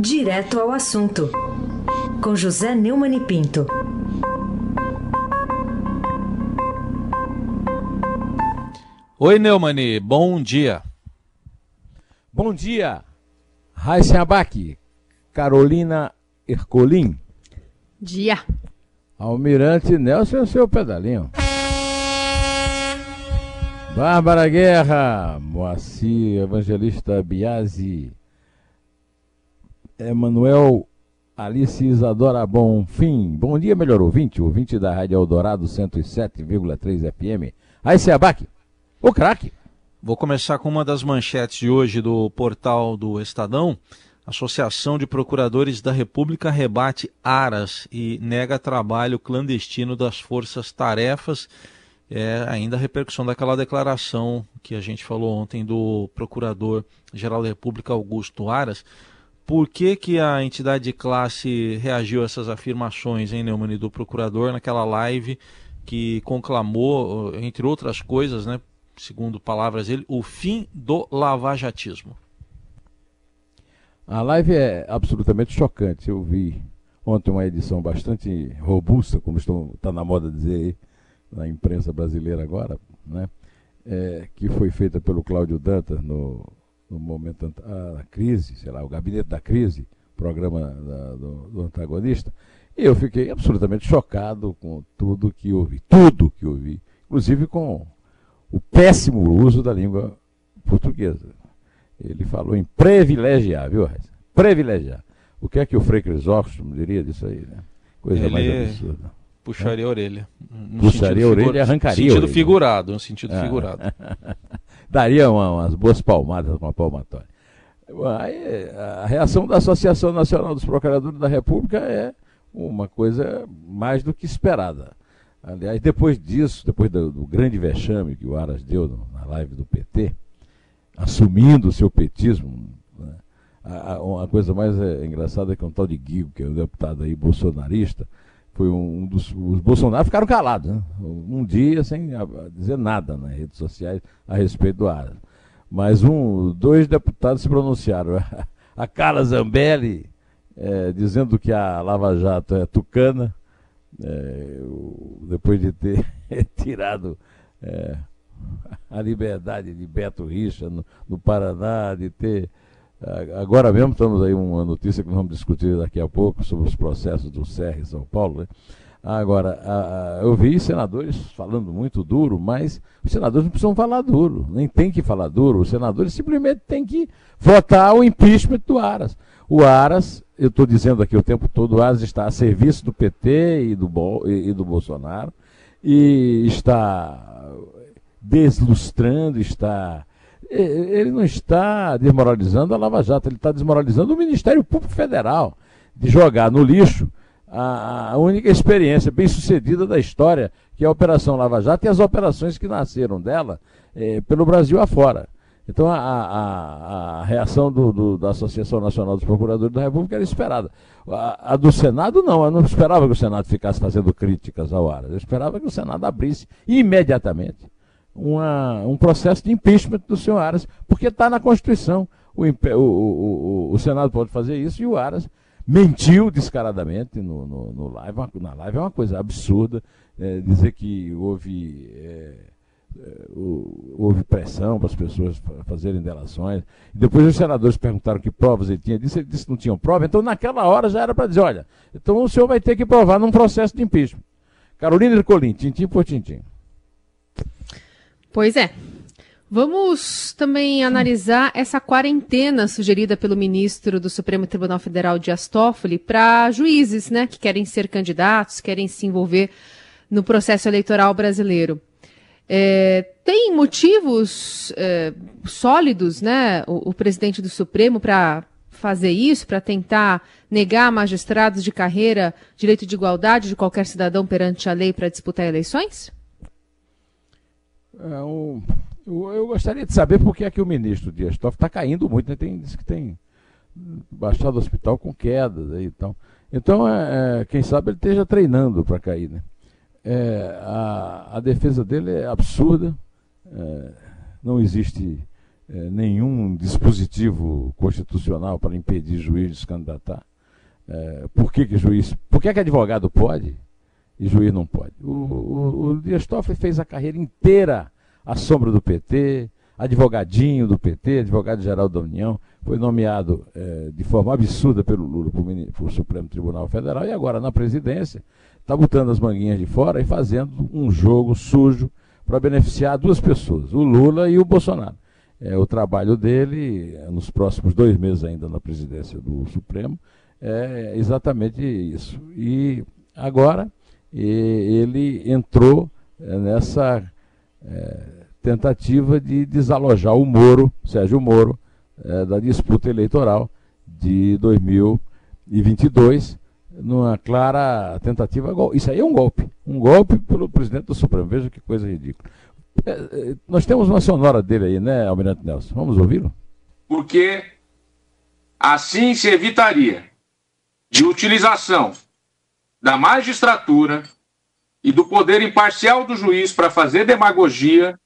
Direto ao assunto, com José Neumann e Pinto. Oi, Neumani, bom dia. Bom dia, Raíssa Abac, Carolina Ercolim. Dia. Almirante Nelson, seu pedalinho. Bárbara Guerra, Moacir Evangelista Biasi, Emanuel Alice Isadora Bonfim. Bom dia, melhor ouvinte, ouvinte da Rádio Eldorado 107,3 FM. Aí, Seabac, o craque. Vou começar com uma das manchetes de hoje do portal do Estadão. Associação de Procuradores da República rebate aras e nega trabalho clandestino das forças-tarefas. É ainda a repercussão daquela declaração que a gente falou ontem do Procurador-Geral da República, Augusto Aras. Por que, que a entidade de classe reagiu a essas afirmações, em Neumann, do procurador, naquela live que conclamou, entre outras coisas, né, segundo palavras dele, o fim do lavajatismo? A live é absolutamente chocante. Eu vi ontem uma edição bastante robusta, como está na moda dizer aí, na imprensa brasileira agora, né? É, que foi feita pelo Cláudio Dantas no no momento a crise, sei lá, o gabinete da crise, programa da, do, do, antagonista, e eu fiquei absolutamente chocado com tudo que ouvi, tudo que ouvi, inclusive com o péssimo uso da língua portuguesa. Ele falou em privilegiar, viu, Reis? Privilegiar. O que é que o Frei Crisóstomo diria disso aí, né? Coisa Ele mais absurda. Puxaria é? a orelha. Puxaria a orelha e arrancaria. No sentido figurado, no sentido ah. figurado. daria uma, umas boas palmadas com a palmatória. Aí, a reação da Associação Nacional dos Procuradores da República é uma coisa mais do que esperada. Aliás, depois disso, depois do, do grande vexame que o Aras deu na live do PT, assumindo o seu petismo, né, a, a, uma coisa mais é, engraçada é que um tal de Guigo, que é um deputado aí bolsonarista, foi um dos. Os Bolsonaro ficaram calados, né? um dia sem dizer nada nas redes sociais a respeito do Aras. Mas um, dois deputados se pronunciaram. A Carla Zambelli, é, dizendo que a Lava Jato é tucana, é, depois de ter tirado é, a liberdade de Beto Richa no, no Paraná, de ter Agora mesmo estamos aí uma notícia que vamos discutir daqui a pouco sobre os processos do CER São Paulo. Né? Agora, a, a, eu vi senadores falando muito duro, mas os senadores não precisam falar duro, nem tem que falar duro. Os senadores simplesmente têm que votar o impeachment do Aras. O Aras, eu estou dizendo aqui o tempo todo, o Aras está a serviço do PT e do, e, e do Bolsonaro, e está deslustrando, está ele não está desmoralizando a Lava Jato, ele está desmoralizando o Ministério Público Federal de jogar no lixo a, única experiência bem sucedida da história, que é a Operação Lava Jato e as operações que nasceram dela é, pelo Brasil afora. Então a, a, a reação do, do, da Associação Nacional dos Procuradores da República era esperada. A, a, do Senado não, eu não esperava que o Senado ficasse fazendo críticas ao Aras, eu esperava que o Senado abrisse imediatamente uma, um processo de impeachment do senhor Aras, porque está na Constituição. O, o, o, o, Senado pode fazer isso e o Aras mentiu descaradamente no, no, no live. Na live é uma coisa absurda é, dizer que houve. É, é houve pressão para as pessoas fazerem delações. Depois os senadores perguntaram que provas ele tinha, disse, ele disse que não tinham prova. Então, naquela hora já era para dizer: olha, então o senhor vai ter que provar num processo de impeachment. Carolina Ercolim, tintim por tintim. Pois é. Vamos também analisar essa quarentena sugerida pelo ministro do Supremo Tribunal Federal, Dias Toffoli, para juízes né, que querem ser candidatos, querem se envolver no processo eleitoral brasileiro. É, tem motivos é, sólidos, né, o, o presidente do Supremo, para fazer isso, para tentar negar magistrados de carreira direito de igualdade de qualquer cidadão perante a lei para disputar eleições? É eu, eu, gostaria de saber por que é que o ministro Dias Toffoli está caindo muito, né? tem, diz que tem baixado o hospital com quedas aí, então. Então, é, quem sabe ele esteja treinando para cair, né? É, a, a, defesa dele é absurda, é, não existe é, nenhum dispositivo constitucional para impedir juiz de se candidatar. É, por que, que juiz. Por que, que advogado pode e juiz não pode? O, o, o Dias Toffoli fez a carreira inteira à sombra do PT, advogadinho do PT, advogado-geral da União, foi nomeado é, de forma absurda pelo Lula para o Supremo Tribunal Federal e agora na presidência está botando as manguinhas de fora e fazendo um jogo sujo para beneficiar duas pessoas, o Lula e o Bolsonaro. É, o trabalho dele, nos próximos dois meses ainda na presidência do Supremo, é exatamente isso. E agora e, ele entrou é, nessa é, tentativa de desalojar o Moro, Sérgio Moro, é, da disputa eleitoral de 2022, numa clara tentativa. Isso aí é um golpe. Um golpe pelo presidente do Supremo. Veja que coisa ridícula. É, nós temos uma sonora dele aí, né, Almirante Nelson? Vamos ouvi-lo? Porque assim se evitaria de utilização da magistratura e do poder imparcial do juiz para fazer demagogia,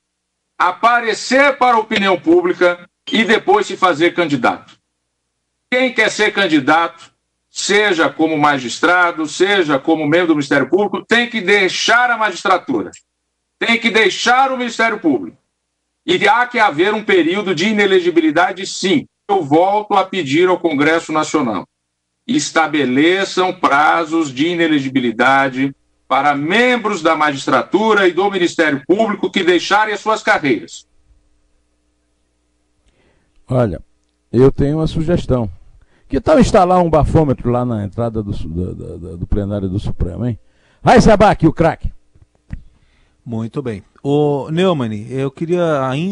aparecer para a opinião pública e depois se fazer candidato. Quem quer ser candidato, seja como magistrado, seja como membro do Ministério Público, tem que deixar a magistratura, tem que deixar o Ministério Público. E há que haver um período de inelegibilidade, sim. Eu volto a pedir ao Congresso Nacional: estabeleçam prazos de inelegibilidade para membros da magistratura e do Ministério Público que deixarem as suas carreiras. Olha, eu tenho uma sugestão. Que tal instalar um bafômetro lá na entrada do, do, do, do plenário do Supremo, hein? Vai, Sabac, o craque. Muito bem. O Neumann, eu queria.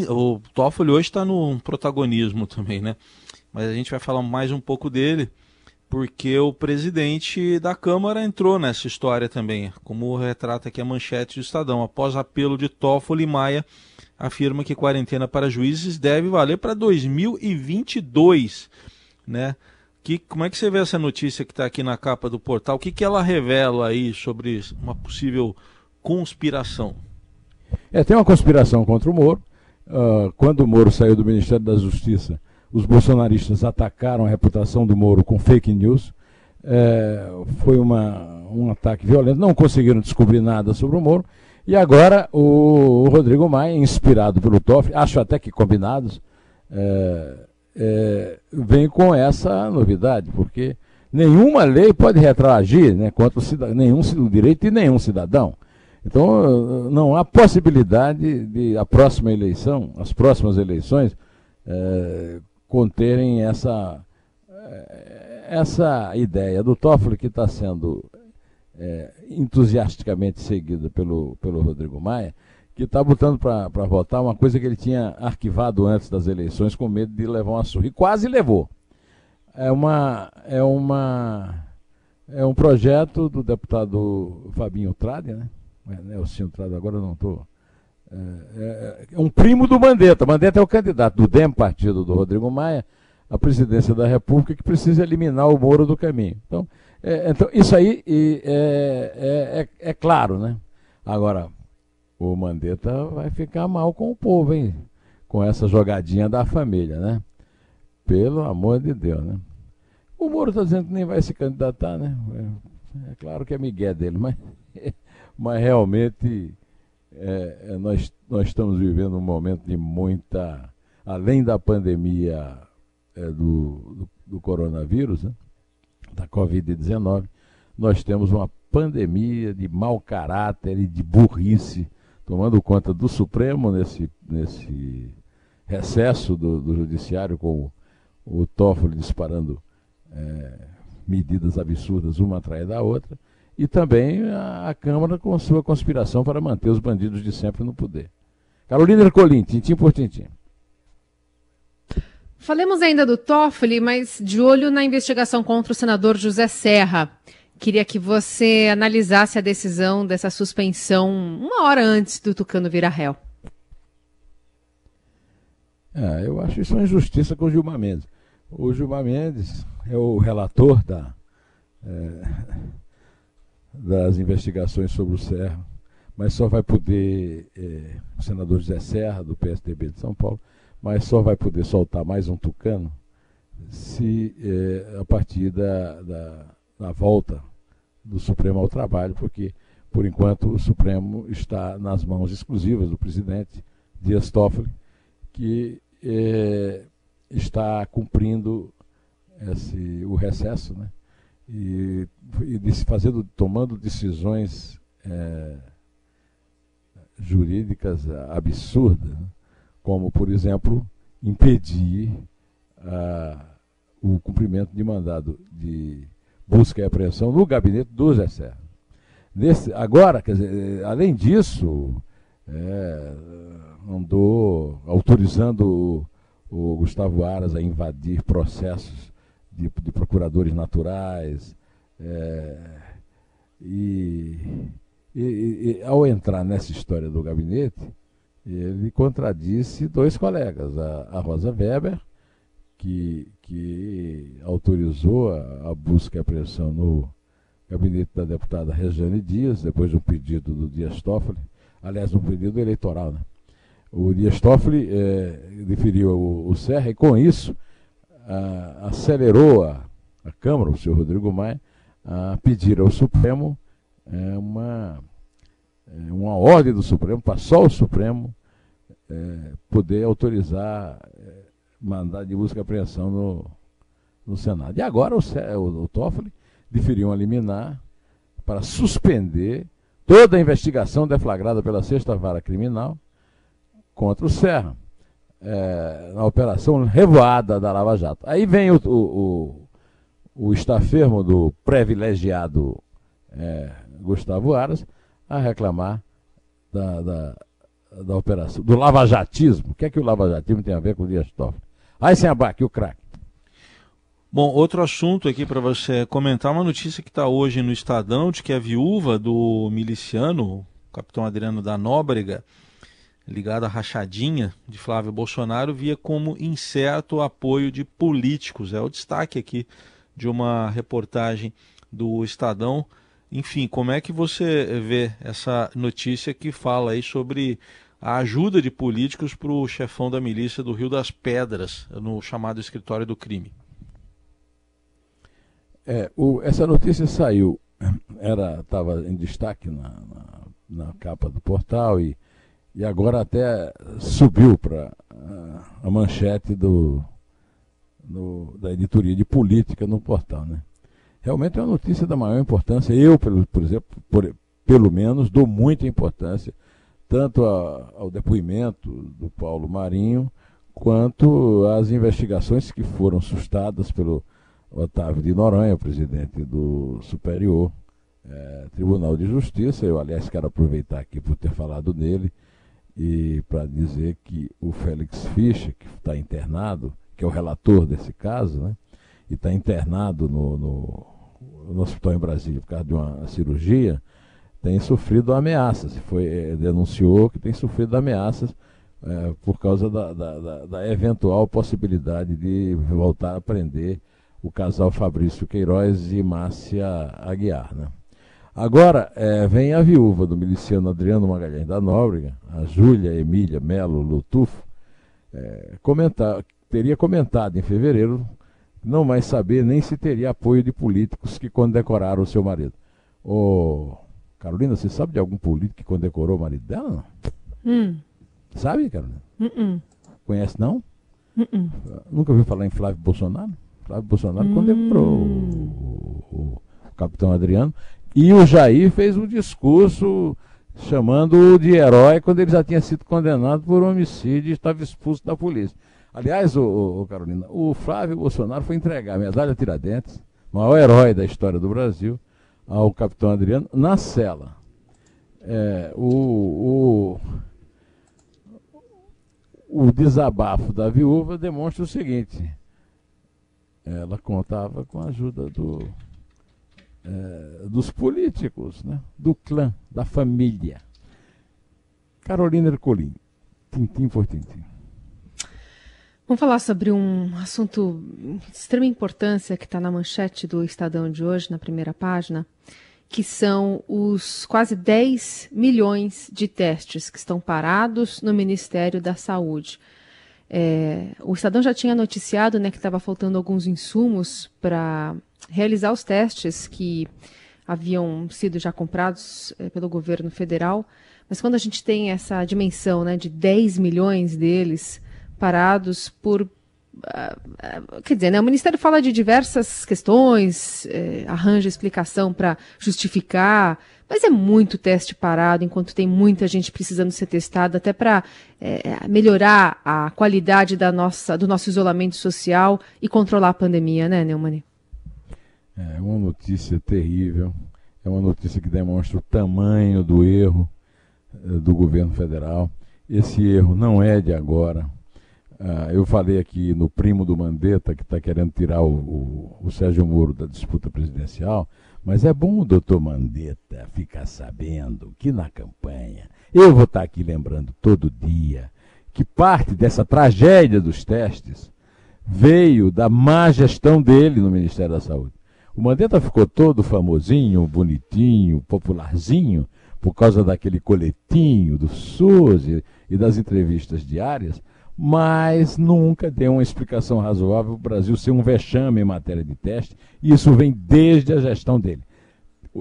O Toffoli hoje está no protagonismo também, né? Mas a gente vai falar mais um pouco dele, porque o presidente da Câmara entrou nessa história também, como retrata aqui a manchete do Estadão. Após apelo de Toffoli, Maia afirma que quarentena para juízes deve valer para 2022, né? Que, como é que você vê essa notícia que está aqui na capa do portal? O que, que ela revela aí sobre uma possível conspiração? É, tem uma conspiração contra o Moro. Uh, quando o Moro saiu do Ministério da Justiça, os bolsonaristas atacaram a reputação do Moro com fake news. É, foi uma, um ataque violento, não conseguiram descobrir nada sobre o Moro. E agora o, o Rodrigo Maia, inspirado pelo Toffoli, acho até que combinados, é, é, vem com essa novidade, porque nenhuma lei pode retroagir né, contra o cidadão, nenhum direito de nenhum cidadão. Então não há possibilidade de a próxima eleição, as próximas eleições, é, conterem essa, é, essa ideia do Toffoli que está sendo é, entusiasticamente seguida pelo, pelo Rodrigo Maia, que está botando para votar uma coisa que ele tinha arquivado antes das eleições com medo de levar uma surra. E quase levou. É, uma, é, uma, é um projeto do deputado Fabinho Trade, né? É, o senhor Trade, agora eu não estou. É, é, é, um primo do Mandetta. Mandetta é o candidato do DEM, partido do Rodrigo Maia, à presidência da República, que precisa eliminar o Moro do caminho. Então, é, então, isso aí é, é, é, é, claro, né? Agora, o Mandetta vai ficar mal com o povo, hein? Com essa jogadinha da família, né? Pelo amor de Deus, né? O Moro está dizendo que nem vai se candidatar, né? É, claro que é migué dele, mas, mas realmente é, nós, nós estamos vivendo um momento de muita. Além da pandemia do, do, do coronavírus, né? da Covid-19, nós temos uma pandemia de mau caráter e de burrice tomando conta do Supremo nesse, nesse recesso do, do Judiciário, com o, o Toffoli disparando é, medidas absurdas uma atrás da outra, e também a, Câmara com sua conspiração para manter os bandidos de sempre no poder. Carolina Ercolim, tintim por tintim. Falemos ainda do Toffoli, mas de olho na investigação contra o senador José Serra. Queria que você analisasse a decisão dessa suspensão uma hora antes do Tucano virar réu. É, eu acho isso uma injustiça com o Gilmar Mendes. O Gilmar Mendes é o relator da, é, das investigações sobre o Serra, mas só vai poder, é, o senador José Serra, do PSDB de São Paulo, mas só vai poder soltar mais um tucano se é, a partir da, da, da volta do Supremo ao trabalho, porque por enquanto o Supremo está nas mãos exclusivas do presidente Dias Toffoli, que é, está cumprindo esse, o recesso, né? E, e fazendo, tomando decisões é, jurídicas absurdas, né? como, por exemplo, impedir o cumprimento de mandado de busca e apreensão no gabinete do Zé Serra. Nesse, agora, quer dizer, além disso, é, andou autorizando o, o, Gustavo Aras a invadir processos de, de procuradores naturais. É, e, e, e, ao entrar nessa história do gabinete, ele contradisse dois colegas, a, a Rosa Weber, que, que autorizou a, a busca e apreensão no gabinete da deputada Regiane Dias, depois de um pedido do Dias Toffoli, aliás, um pedido eleitoral. Né? O Dias Toffoli é, deferiu o, o, Serra e, com isso, acelerou a, a Câmara, o senhor Rodrigo Maia, a pedir ao Supremo é, uma, é, uma ordem do Supremo, para só o Supremo é, poder autorizar é, mandado de busca e apreensão no, no Senado. E agora o, o, o Toffoli deferiu um liminar para suspender toda a investigação deflagrada pela Sexta Vara Criminal contra o Serra, é, na operação revoada da Lava Jato. Aí vem o, o, o, o estafermo do privilegiado é, Gustavo Aras a reclamar da, da, da operação, do lavajatismo. O que é que o lavajatismo tem a ver com o Dias Toffoli? Aí sem abaque, o craque. Bom, outro assunto aqui para você comentar, uma notícia que está hoje no Estadão, de que a viúva do miliciano, o capitão Adriano da Nóbrega, ligado à rachadinha de Flávio Bolsonaro, via como incerto o apoio de políticos. É o destaque aqui de uma reportagem do Estadão. Enfim, como é que você vê essa notícia que fala aí sobre a ajuda de políticos para o chefão da milícia do Rio das Pedras, no chamado escritório do crime. É, o, essa notícia saiu, era estava em destaque na, na, na, capa do portal e, e agora até subiu para a, a, manchete do, da editoria de política no portal. Né? Realmente é uma notícia da maior importância. Eu, por, por exemplo, por, pelo menos, dou muita importância tanto a, ao depoimento do Paulo Marinho, quanto às investigações que foram sustadas pelo Otávio de Noronha, presidente do Superior é, Tribunal de Justiça. Eu, aliás, quero aproveitar aqui por ter falado nele e para dizer que o Félix Fischer, que está internado, que é o relator desse caso, né, e está internado no, no, no hospital em Brasília por causa de uma cirurgia, tem sofrido ameaças. Foi, eh, denunciou que tem sofrido ameaças é, por causa da, da, da, eventual possibilidade de voltar a prender o casal Fabrício Queiroz e Márcia Aguiar. Né? Agora é, vem a viúva do miliciano Adriano Magalhães da Nóbrega, a Júlia Emília Melo Lutufo, é, comentar, teria comentado em fevereiro não mais saber nem se teria apoio de políticos que condecoraram o seu marido. O Carolina, você sabe de algum político que condecorou o marido dela? Não? Hum. Sabe, Carolina? Uh -uh. Conhece não? Uh Nunca ouviu falar em Flávio Bolsonaro? Flávio Bolsonaro hum. condecorou o, o, o, capitão Adriano. E o Jair fez um discurso chamando-o de herói quando ele já tinha sido condenado por homicídio e estava expulso da polícia. Aliás, o, Carolina, o Flávio Bolsonaro foi entregar a medalha Tiradentes, maior herói da história do Brasil, ao capitão Adriano na cela. É, o, o, o desabafo da viúva demonstra o seguinte: ela contava com a ajuda do, é, dos políticos, né? do clã, da família. Carolina Ercolim, tintim por tintim. Vamos falar sobre um assunto de extrema importância que está na manchete do Estadão de hoje, na primeira página, que são os quase 10 milhões de testes que estão parados no Ministério da Saúde. É, o Estadão já tinha noticiado né, que estava faltando alguns insumos para realizar os testes que haviam sido já comprados é, pelo governo federal. Mas quando a gente tem essa dimensão né, de 10 milhões deles parados por. Uh, quer dizer, né, o Ministério fala de diversas questões, eh, arranja explicação para justificar, mas é muito teste parado enquanto tem muita gente precisando ser testada, até para eh, melhorar a qualidade da nossa, do nosso isolamento social e controlar a pandemia, né, Neumani? É uma notícia terrível, é uma notícia que demonstra o tamanho do erro eh, do governo federal. Esse erro não é de agora. Uh, eu falei aqui no primo do Mandetta, que está querendo tirar o, o, o, Sérgio Moro da disputa presidencial, mas é bom o doutor Mandetta ficar sabendo que na campanha, eu vou estar tá aqui lembrando todo dia, que parte dessa tragédia dos testes veio da má gestão dele no Ministério da Saúde. O Mandetta ficou todo famosinho, bonitinho, popularzinho, por causa daquele coletinho do SUS e, e das entrevistas diárias, mas nunca deu uma explicação razoável o Brasil ser um vexame em matéria de teste, isso vem desde a gestão dele.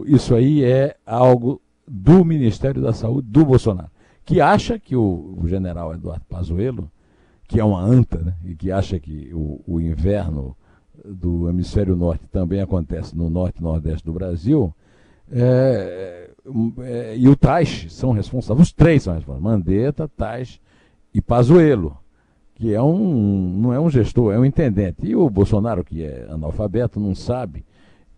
Isso aí é algo do Ministério da Saúde do Bolsonaro, que acha que o, o general Eduardo Pazuello, que é uma anta, né, e que acha que o, o inverno do hemisfério norte também acontece no norte e nordeste do Brasil, é, é, e o Tais são responsáveis, os três são responsáveis, Mandetta, Tais e Pazuello, que é um, não é um gestor, é um intendente. E o Bolsonaro, que é analfabeto, não sabe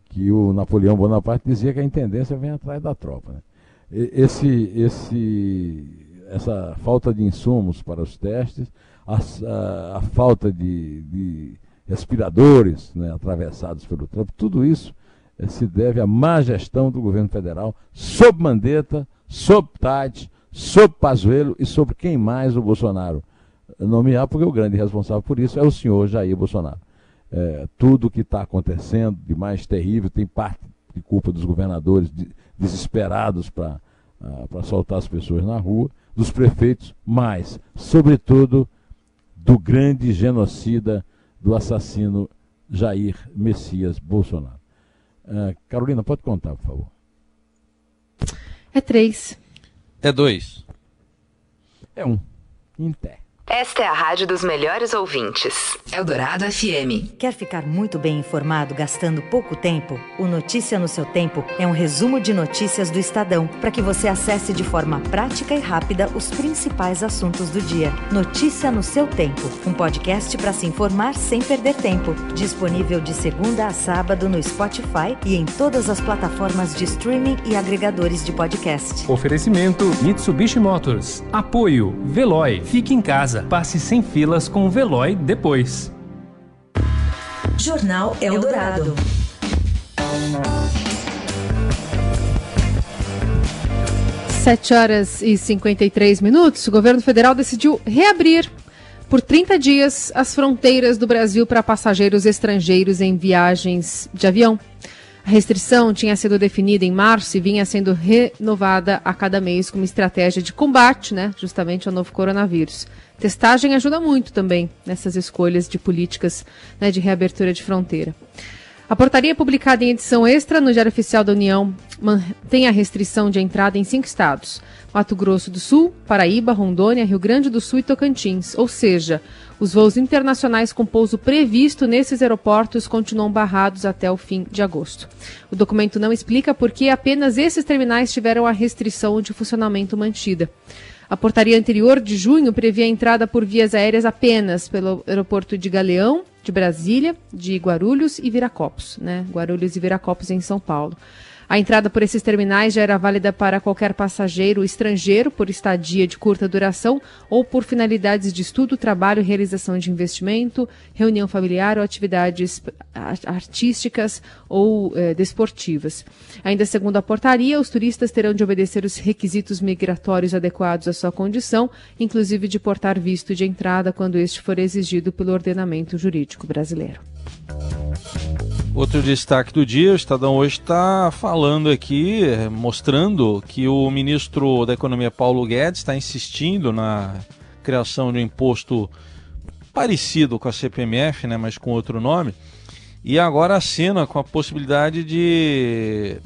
que o Napoleão Bonaparte dizia que a intendência vem atrás da tropa. Né? Esse, esse, essa falta de insumos para os testes, a, a, a falta de, de respiradores né, atravessados pelo Trump, tudo isso eh, se deve à má gestão do governo federal sob Mandetta, sob Tade, sob Pazuello e sobre quem mais o Bolsonaro nomear, porque o grande responsável por isso é o senhor Jair Bolsonaro. É, tudo o que está acontecendo de mais terrível tem parte de culpa dos governadores de, desesperados para uh, soltar as pessoas na rua, dos prefeitos, mas, sobretudo, do grande genocida, do assassino Jair Messias Bolsonaro. Uh, Carolina, pode contar, por favor. É três. É dois. É um. Em pé. Esta é a rádio dos melhores ouvintes. Eldorado FM. Quer ficar muito bem informado gastando pouco tempo? O Notícia no seu tempo é um resumo de notícias do Estadão para que você acesse de forma prática e rápida os principais assuntos do dia. Notícia no seu tempo, um podcast para se informar sem perder tempo. Disponível de segunda a sábado no Spotify e em todas as plataformas de streaming e agregadores de podcast. Oferecimento Mitsubishi Motors. Apoio Veloy. Fique em casa casa. Passe sem filas com o Veloy depois. Jornal Eldorado. Sete horas e 53 minutos. O governo federal decidiu reabrir por 30 dias as fronteiras do Brasil para passageiros estrangeiros em viagens de avião. A restrição tinha sido definida em março e vinha sendo renovada a cada mês como estratégia de combate, né, justamente ao novo coronavírus. Testagem ajuda muito também nessas escolhas de políticas né, de reabertura de fronteira. A portaria publicada em edição extra no Diário Oficial da União tem a restrição de entrada em cinco estados: Mato Grosso do Sul, Paraíba, Rondônia, Rio Grande do Sul e Tocantins. Ou seja, os voos internacionais com pouso previsto nesses aeroportos continuam barrados até o fim de agosto. O documento não explica por que apenas esses terminais tiveram a restrição de funcionamento mantida. A portaria anterior de junho previa a entrada por vias aéreas apenas pelo aeroporto de Galeão, de Brasília, de Guarulhos e Viracopos, né? Guarulhos e Viracopos em São Paulo. A entrada por esses terminais já era válida para qualquer passageiro estrangeiro por estadia de curta duração ou por finalidades de estudo, trabalho, realização de investimento, reunião familiar ou atividades artísticas ou eh, desportivas. Ainda segundo a portaria, os turistas terão de obedecer os requisitos migratórios adequados à sua condição, inclusive de portar visto de entrada quando este for exigido pelo ordenamento jurídico brasileiro. Outro destaque do dia, o Estadão hoje está falando aqui, mostrando que o ministro da Economia Paulo Guedes está insistindo na criação de um imposto parecido com a CPMF, né, mas com outro nome, e agora acena com a possibilidade de.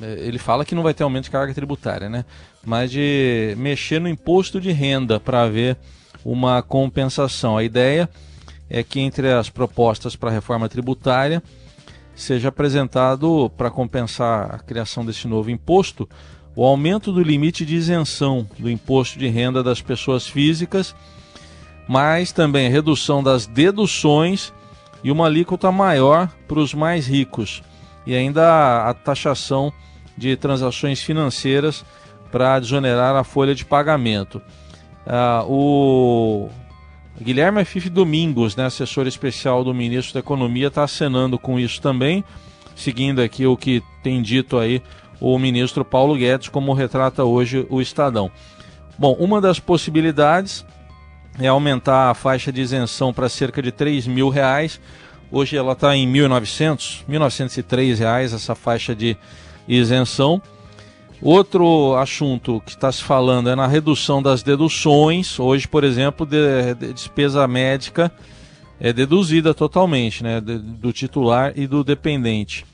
Ele fala que não vai ter aumento de carga tributária, né? Mas de mexer no imposto de renda para ver uma compensação. A ideia é que entre as propostas para a reforma tributária seja apresentado para compensar a criação desse novo imposto o aumento do limite de isenção do imposto de renda das pessoas físicas, mas também redução das deduções e uma alíquota maior para os mais ricos, e ainda a taxação de transações financeiras para desonerar a folha de pagamento. Ah, o Guilherme Afif Domingos, né, assessor especial do ministro da Economia, está acenando com isso também, seguindo aqui o que tem dito aí o ministro Paulo Guedes, como retrata hoje o Estadão. Bom, uma das possibilidades é aumentar a faixa de isenção para cerca de 3 mil reais. Hoje ela está em 1.900, 1.903 reais essa faixa de isenção. Outro assunto que está se falando é na redução das deduções. Hoje, por exemplo, de, de despesa médica é deduzida totalmente, né, de, do titular e do dependente.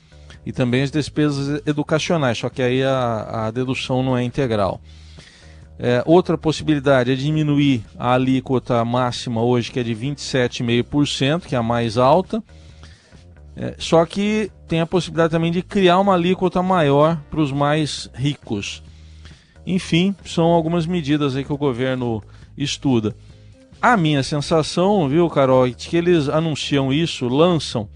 E também as despesas educacionais, só que aí a, a dedução não é integral. É, outra possibilidade é diminuir a alíquota máxima hoje, que é de 27,5%, que é a mais alta. É, só que tem a possibilidade também de criar uma alíquota maior para os mais ricos. Enfim, são algumas medidas aí que o governo estuda. A minha sensação, viu, Carol, é que eles anunciam isso, lançam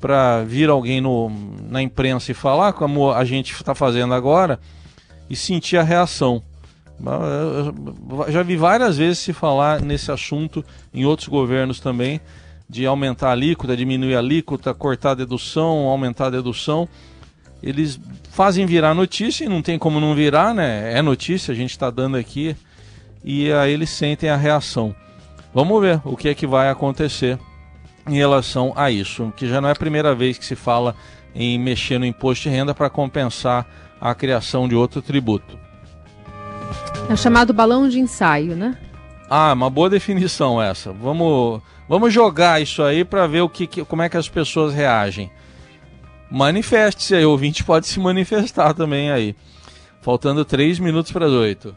para vir alguém no, na imprensa e falar, como a gente está fazendo agora, e sentir a reação. Eu já vi várias vezes se falar nesse assunto em outros governos também, de aumentar a alíquota, diminuir a alíquota, cortar a dedução, aumentar a dedução. Eles fazem virar notícia e não tem como não virar, né? É notícia, a gente está dando aqui. E aí eles sentem a reação. Vamos ver o que é que vai acontecer em relação a isso, que já não é a primeira vez que se fala em mexer no imposto de renda para compensar a criação de outro tributo. É chamado balão de ensaio, né? Ah, uma boa definição essa. Vamos, vamos jogar isso aí para ver o que, que, como é que as pessoas reagem. Manifeste-se aí, ouvinte pode se manifestar também aí. Faltando três minutos para as oito.